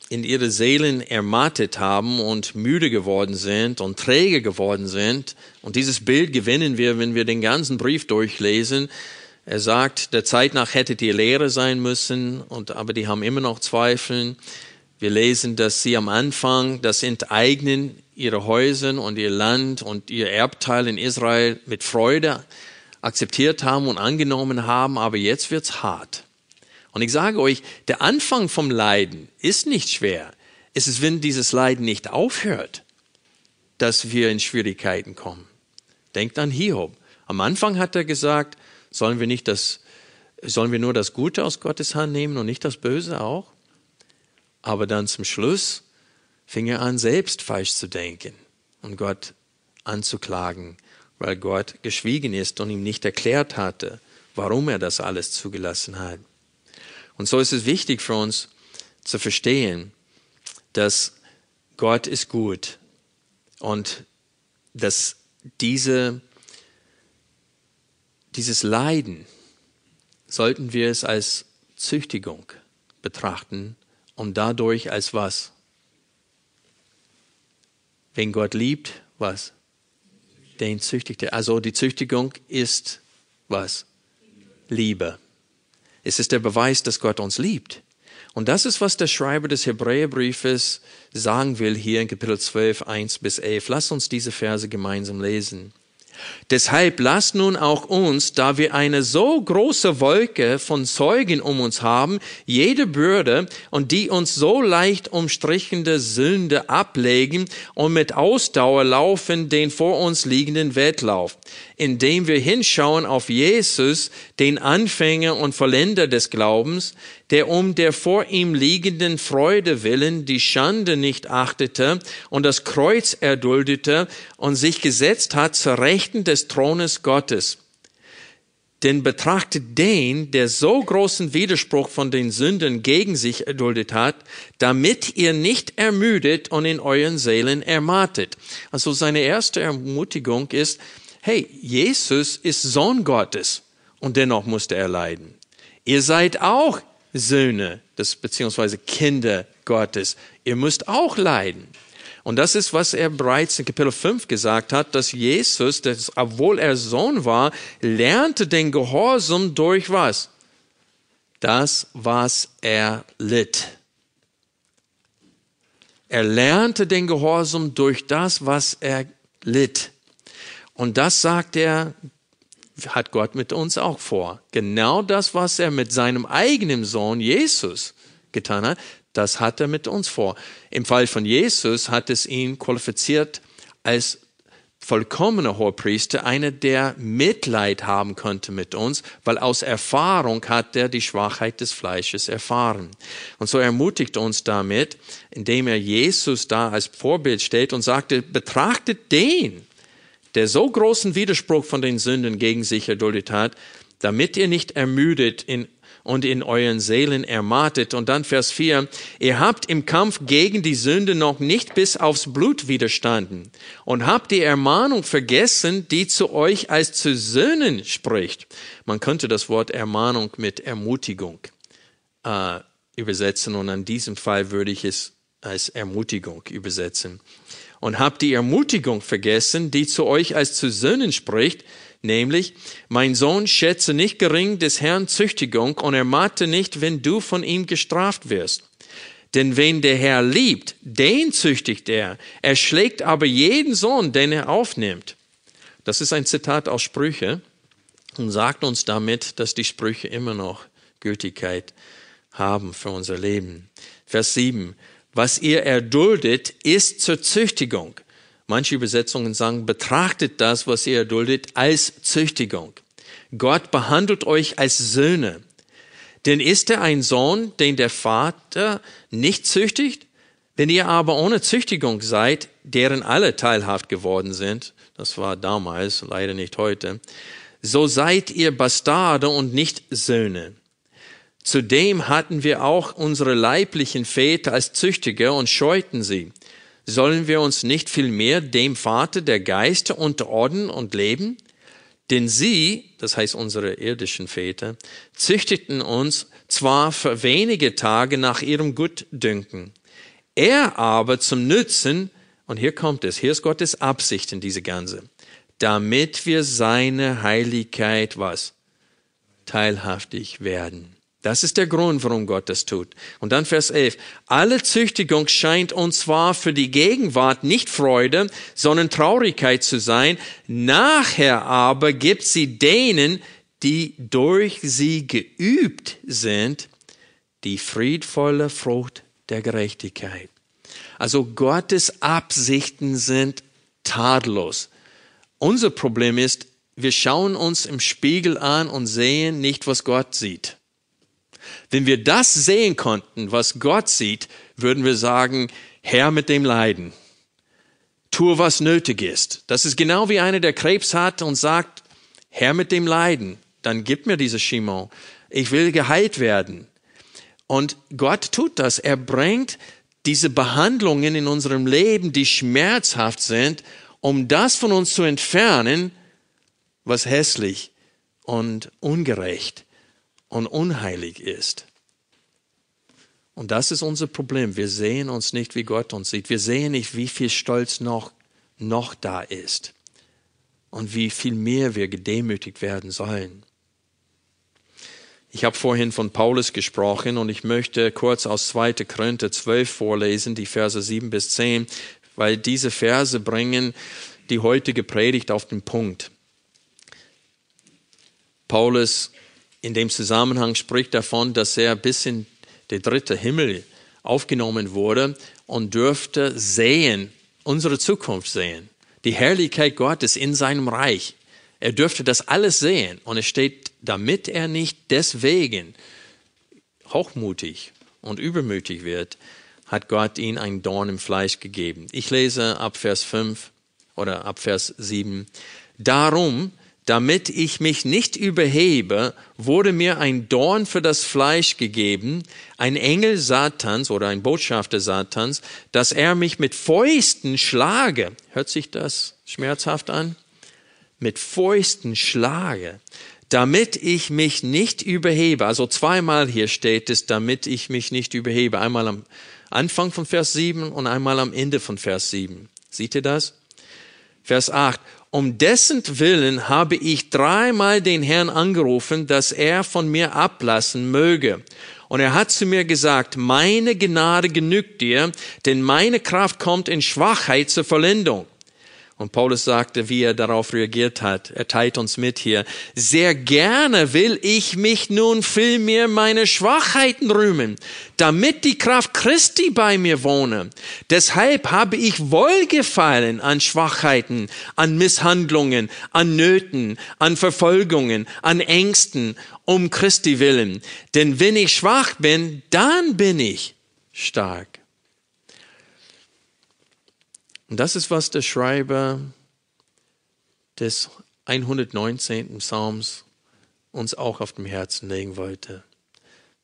in ihre Seelen ermattet haben und müde geworden sind und träge geworden sind. Und dieses Bild gewinnen wir, wenn wir den ganzen Brief durchlesen. Er sagt, der Zeit nach hättet ihr Lehre sein müssen, und, aber die haben immer noch Zweifeln. Wir lesen, dass sie am Anfang das Enteignen ihrer Häuser und ihr Land und ihr Erbteil in Israel mit Freude akzeptiert haben und angenommen haben, aber jetzt wird's hart. Und ich sage euch, der Anfang vom Leiden ist nicht schwer. Es ist, wenn dieses Leiden nicht aufhört, dass wir in Schwierigkeiten kommen. Denkt an Hiob. Am Anfang hat er gesagt, sollen wir nicht das, sollen wir nur das Gute aus Gottes Hand nehmen und nicht das Böse auch? Aber dann zum Schluss fing er an, selbst falsch zu denken und Gott anzuklagen, weil Gott geschwiegen ist und ihm nicht erklärt hatte, warum er das alles zugelassen hat. Und so ist es wichtig für uns zu verstehen, dass Gott ist gut und dass diese, dieses Leiden sollten wir es als Züchtigung betrachten und dadurch als was? Wenn Gott liebt, was? Den züchtigt er. Also die Züchtigung ist was? Liebe. Es ist der Beweis, dass Gott uns liebt. Und das ist, was der Schreiber des Hebräerbriefes sagen will hier in Kapitel 12, 1 bis 11. Lass uns diese Verse gemeinsam lesen. Deshalb lasst nun auch uns, da wir eine so große Wolke von Zeugen um uns haben, jede Bürde und die uns so leicht umstrichende Sünde ablegen und mit Ausdauer laufen den vor uns liegenden Wettlauf, indem wir hinschauen auf Jesus, den Anfänger und Vollender des Glaubens, der um der vor ihm liegenden Freude willen die Schande nicht achtete und das Kreuz erduldete und sich gesetzt hat zur Rechten des Thrones Gottes. Denn betrachtet den, der so großen Widerspruch von den Sünden gegen sich erduldet hat, damit ihr nicht ermüdet und in euren Seelen ermatet. Also seine erste Ermutigung ist, hey, Jesus ist Sohn Gottes und dennoch musste er leiden. Ihr seid auch Söhne, das, beziehungsweise Kinder Gottes. Ihr müsst auch leiden. Und das ist, was er bereits in Kapitel 5 gesagt hat, dass Jesus, dass, obwohl er Sohn war, lernte den Gehorsam durch was? Das, was er litt. Er lernte den Gehorsam durch das, was er litt. Und das sagt er, hat Gott mit uns auch vor. Genau das, was er mit seinem eigenen Sohn Jesus getan hat, das hat er mit uns vor. Im Fall von Jesus hat es ihn qualifiziert als vollkommener Hohepriester, einer, der Mitleid haben konnte mit uns, weil aus Erfahrung hat er die Schwachheit des Fleisches erfahren. Und so ermutigt uns damit, indem er Jesus da als Vorbild steht und sagte, betrachtet den, der so großen Widerspruch von den Sünden gegen sich erduldet hat, damit ihr nicht ermüdet in und in euren Seelen ermattet. Und dann Vers 4, ihr habt im Kampf gegen die Sünde noch nicht bis aufs Blut widerstanden und habt die Ermahnung vergessen, die zu euch als zu Söhnen spricht. Man könnte das Wort Ermahnung mit Ermutigung äh, übersetzen und an diesem Fall würde ich es als Ermutigung übersetzen. Und habt die Ermutigung vergessen, die zu euch als zu Söhnen spricht, nämlich, mein Sohn, schätze nicht gering des Herrn Züchtigung und ermate nicht, wenn du von ihm gestraft wirst. Denn wen der Herr liebt, den züchtigt er. Er schlägt aber jeden Sohn, den er aufnimmt. Das ist ein Zitat aus Sprüche und sagt uns damit, dass die Sprüche immer noch Gültigkeit haben für unser Leben. Vers 7. Was ihr erduldet, ist zur Züchtigung. Manche Übersetzungen sagen, betrachtet das, was ihr erduldet, als Züchtigung. Gott behandelt euch als Söhne. Denn ist er ein Sohn, den der Vater nicht züchtigt? Wenn ihr aber ohne Züchtigung seid, deren alle teilhaft geworden sind, das war damals, leider nicht heute, so seid ihr Bastarde und nicht Söhne. Zudem hatten wir auch unsere leiblichen Väter als Züchtiger und scheuten sie sollen wir uns nicht vielmehr dem Vater der Geister unterordnen und leben? Denn sie, das heißt unsere irdischen Väter, züchteten uns zwar für wenige Tage nach ihrem Gutdünken, er aber zum Nützen, und hier kommt es, hier ist Gottes Absicht in diese Ganze, damit wir seine Heiligkeit was? Teilhaftig werden. Das ist der Grund, warum Gott das tut. Und dann Vers 11. Alle Züchtigung scheint uns zwar für die Gegenwart nicht Freude, sondern Traurigkeit zu sein. Nachher aber gibt sie denen, die durch sie geübt sind, die friedvolle Frucht der Gerechtigkeit. Also Gottes Absichten sind tadellos. Unser Problem ist, wir schauen uns im Spiegel an und sehen nicht, was Gott sieht. Wenn wir das sehen konnten, was Gott sieht, würden wir sagen, Herr mit dem Leiden. Tue, was nötig ist. Das ist genau wie einer, der Krebs hat und sagt, Herr mit dem Leiden, dann gib mir diese Chimon. Ich will geheilt werden. Und Gott tut das. Er bringt diese Behandlungen in unserem Leben, die schmerzhaft sind, um das von uns zu entfernen, was hässlich und ungerecht und unheilig ist. Und das ist unser Problem. Wir sehen uns nicht, wie Gott uns sieht. Wir sehen nicht, wie viel Stolz noch, noch da ist und wie viel mehr wir gedemütigt werden sollen. Ich habe vorhin von Paulus gesprochen und ich möchte kurz aus 2. Korinther 12 vorlesen, die Verse 7 bis 10, weil diese Verse bringen die heutige Predigt auf den Punkt. Paulus in dem Zusammenhang spricht davon, dass er bis in der dritte Himmel aufgenommen wurde und dürfte sehen, unsere Zukunft sehen, die Herrlichkeit Gottes in seinem Reich. Er dürfte das alles sehen und es steht, damit er nicht deswegen hochmutig und übermütig wird, hat Gott ihn ein Dorn im Fleisch gegeben. Ich lese ab Vers 5 oder ab Vers 7. Darum damit ich mich nicht überhebe, wurde mir ein Dorn für das Fleisch gegeben, ein Engel Satans oder ein Botschafter Satans, dass er mich mit Fäusten schlage. Hört sich das schmerzhaft an? Mit Fäusten schlage, damit ich mich nicht überhebe. Also zweimal hier steht es, damit ich mich nicht überhebe. Einmal am Anfang von Vers 7 und einmal am Ende von Vers 7. Seht ihr das? Vers 8 Um dessen Willen habe ich dreimal den Herrn angerufen, dass er von mir ablassen möge. Und er hat zu mir gesagt, meine Gnade genügt dir, denn meine Kraft kommt in Schwachheit zur Vollendung. Und Paulus sagte, wie er darauf reagiert hat. Er teilt uns mit hier. Sehr gerne will ich mich nun vielmehr meine Schwachheiten rühmen, damit die Kraft Christi bei mir wohne. Deshalb habe ich Wohlgefallen an Schwachheiten, an Misshandlungen, an Nöten, an Verfolgungen, an Ängsten, um Christi willen. Denn wenn ich schwach bin, dann bin ich stark. Und das ist, was der Schreiber des 119. Psalms uns auch auf dem Herzen legen wollte.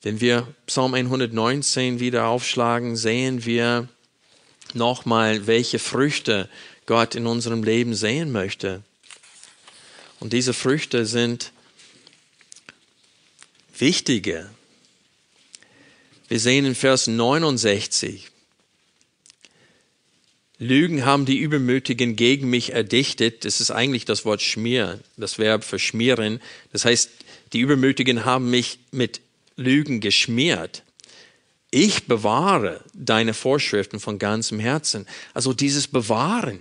Wenn wir Psalm 119 wieder aufschlagen, sehen wir nochmal, welche Früchte Gott in unserem Leben sehen möchte. Und diese Früchte sind wichtige. Wir sehen in Vers 69, Lügen haben die Übermütigen gegen mich erdichtet. Das ist eigentlich das Wort schmier, das Verb verschmieren. Das heißt, die Übermütigen haben mich mit Lügen geschmiert. Ich bewahre deine Vorschriften von ganzem Herzen. Also dieses Bewahren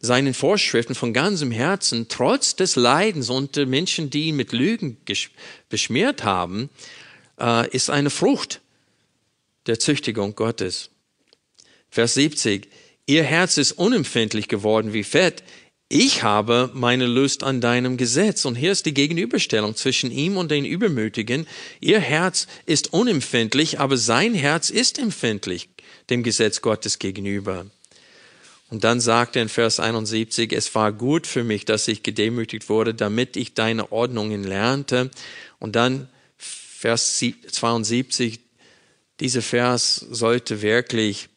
seinen Vorschriften von ganzem Herzen, trotz des Leidens unter Menschen, die ihn mit Lügen beschmiert haben, äh, ist eine Frucht der Züchtigung Gottes. Vers 70. Ihr Herz ist unempfindlich geworden wie Fett. Ich habe meine Lust an deinem Gesetz. Und hier ist die Gegenüberstellung zwischen ihm und den Übermütigen. Ihr Herz ist unempfindlich, aber sein Herz ist empfindlich dem Gesetz Gottes gegenüber. Und dann sagt er in Vers 71, es war gut für mich, dass ich gedemütigt wurde, damit ich deine Ordnungen lernte. Und dann Vers 72, dieser Vers sollte wirklich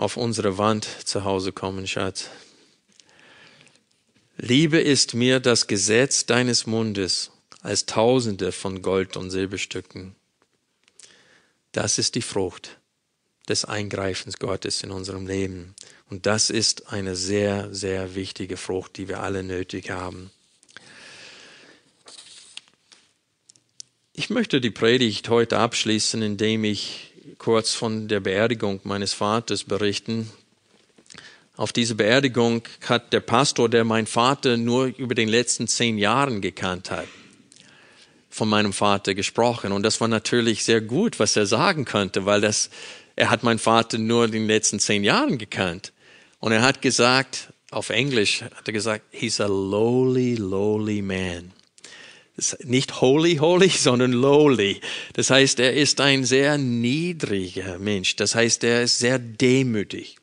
auf unsere Wand zu Hause kommen, Schatz. Liebe ist mir das Gesetz deines Mundes als Tausende von Gold- und Silberstücken. Das ist die Frucht des Eingreifens Gottes in unserem Leben. Und das ist eine sehr, sehr wichtige Frucht, die wir alle nötig haben. Ich möchte die Predigt heute abschließen, indem ich kurz von der Beerdigung meines Vaters berichten. Auf diese Beerdigung hat der Pastor, der mein Vater nur über den letzten zehn Jahren gekannt hat, von meinem Vater gesprochen. Und das war natürlich sehr gut, was er sagen konnte, weil das, er hat meinen Vater nur in den letzten zehn Jahren gekannt. Und er hat gesagt, auf Englisch hat er gesagt, he's a lowly, lowly man nicht holy, holy, (laughs) sondern lowly. Das heißt, er ist ein sehr niedriger Mensch. Das heißt, er ist sehr demütig.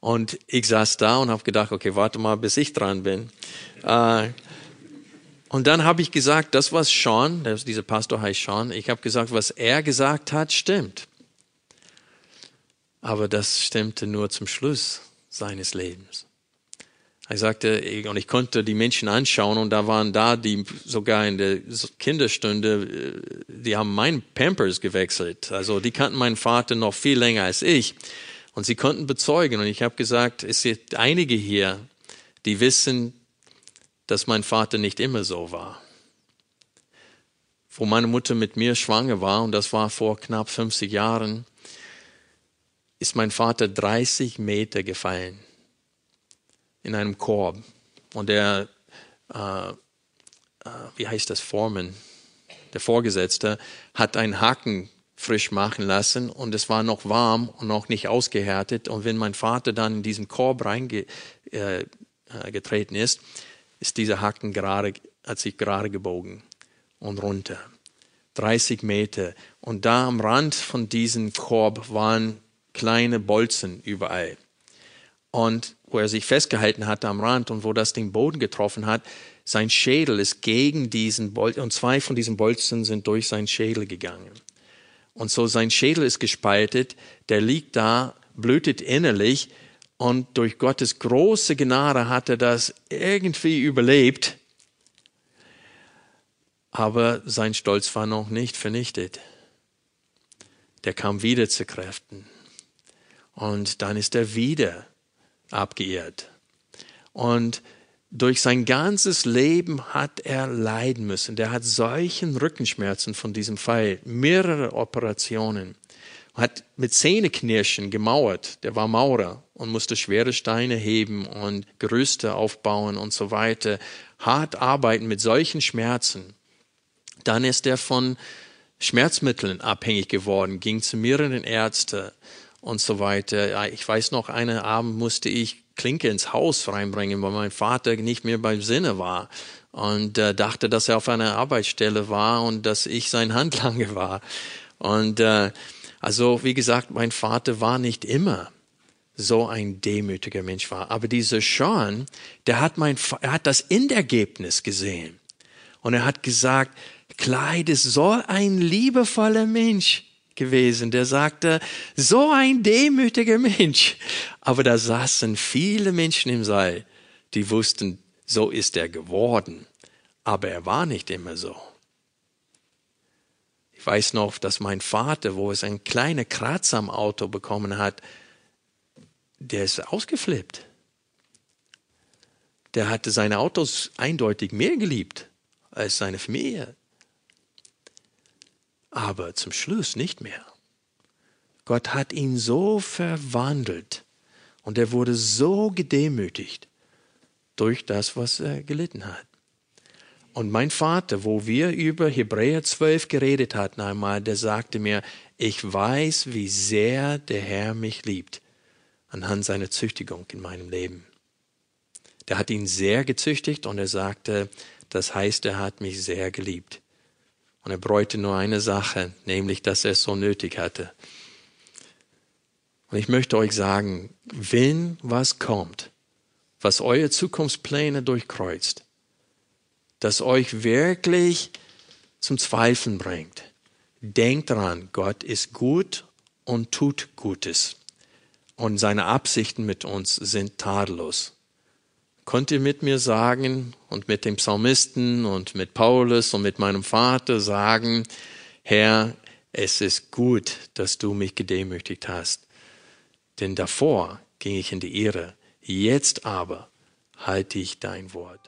Und ich saß da und habe gedacht, okay, warte mal, bis ich dran bin. Äh, und dann habe ich gesagt, das was Sean, dieser Pastor heißt Sean, ich habe gesagt, was er gesagt hat, stimmt. Aber das stimmte nur zum Schluss seines Lebens. Er sagte, und ich konnte die Menschen anschauen und da waren da, die sogar in der Kinderstunde, äh, die haben meinen Pampers gewechselt. Also die kannten meinen Vater noch viel länger als ich. Und sie konnten bezeugen. Und ich habe gesagt, es sind einige hier, die wissen, dass mein Vater nicht immer so war. Wo meine Mutter mit mir schwanger war, und das war vor knapp 50 Jahren, ist mein Vater 30 Meter gefallen in einem Korb. Und der, äh, äh, wie heißt das, Foreman, der Vorgesetzte, hat einen Haken frisch machen lassen und es war noch warm und noch nicht ausgehärtet. Und wenn mein Vater dann in diesen Korb reingetreten äh, äh ist, ist dieser Haken gerade, hat sich gerade gebogen und runter. 30 Meter. Und da am Rand von diesem Korb waren kleine Bolzen überall. Und wo er sich festgehalten hatte am Rand und wo das den Boden getroffen hat, sein Schädel ist gegen diesen Bolzen, und zwei von diesen Bolzen sind durch seinen Schädel gegangen. Und so sein Schädel ist gespaltet, der liegt da, blühtet innerlich und durch Gottes große Gnade hat er das irgendwie überlebt. Aber sein Stolz war noch nicht vernichtet. Der kam wieder zu Kräften. Und dann ist er wieder abgeirrt. Und durch sein ganzes Leben hat er leiden müssen. Der hat solchen Rückenschmerzen von diesem Pfeil, mehrere Operationen, hat mit Zähneknirschen gemauert. Der war Maurer und musste schwere Steine heben und Gerüste aufbauen und so weiter. Hart arbeiten mit solchen Schmerzen. Dann ist er von Schmerzmitteln abhängig geworden, ging zu mehreren Ärzten und so weiter. Ich weiß noch, einen Abend musste ich Klinke ins Haus reinbringen, weil mein Vater nicht mehr beim Sinne war und äh, dachte, dass er auf einer Arbeitsstelle war und dass ich sein (laughs) Handlanger war. Und äh, also, wie gesagt, mein Vater war nicht immer so ein demütiger Mensch war. Aber dieser Sean, der hat mein, er hat das Endergebnis gesehen. Und er hat gesagt, Kleid ist so ein liebevoller Mensch gewesen, der sagte, so ein demütiger Mensch. Aber da saßen viele Menschen im Saal, die wussten, so ist er geworden. Aber er war nicht immer so. Ich weiß noch, dass mein Vater, wo es ein kleiner Kratzer am Auto bekommen hat, der ist ausgeflippt. Der hatte seine Autos eindeutig mehr geliebt als seine Familie aber zum Schluss nicht mehr. Gott hat ihn so verwandelt und er wurde so gedemütigt durch das, was er gelitten hat. Und mein Vater, wo wir über Hebräer 12 geredet hatten einmal, der sagte mir, ich weiß, wie sehr der Herr mich liebt, anhand seiner Züchtigung in meinem Leben. Der hat ihn sehr gezüchtigt und er sagte, das heißt, er hat mich sehr geliebt. Und er bräuchte nur eine Sache, nämlich, dass er es so nötig hatte. Und ich möchte euch sagen, wenn was kommt, was eure Zukunftspläne durchkreuzt, das euch wirklich zum Zweifeln bringt, denkt dran, Gott ist gut und tut Gutes. Und seine Absichten mit uns sind tadellos könnt ihr mit mir sagen und mit dem Psalmisten und mit Paulus und mit meinem Vater sagen, Herr, es ist gut, dass du mich gedemütigt hast. Denn davor ging ich in die Irre, jetzt aber halte ich dein Wort.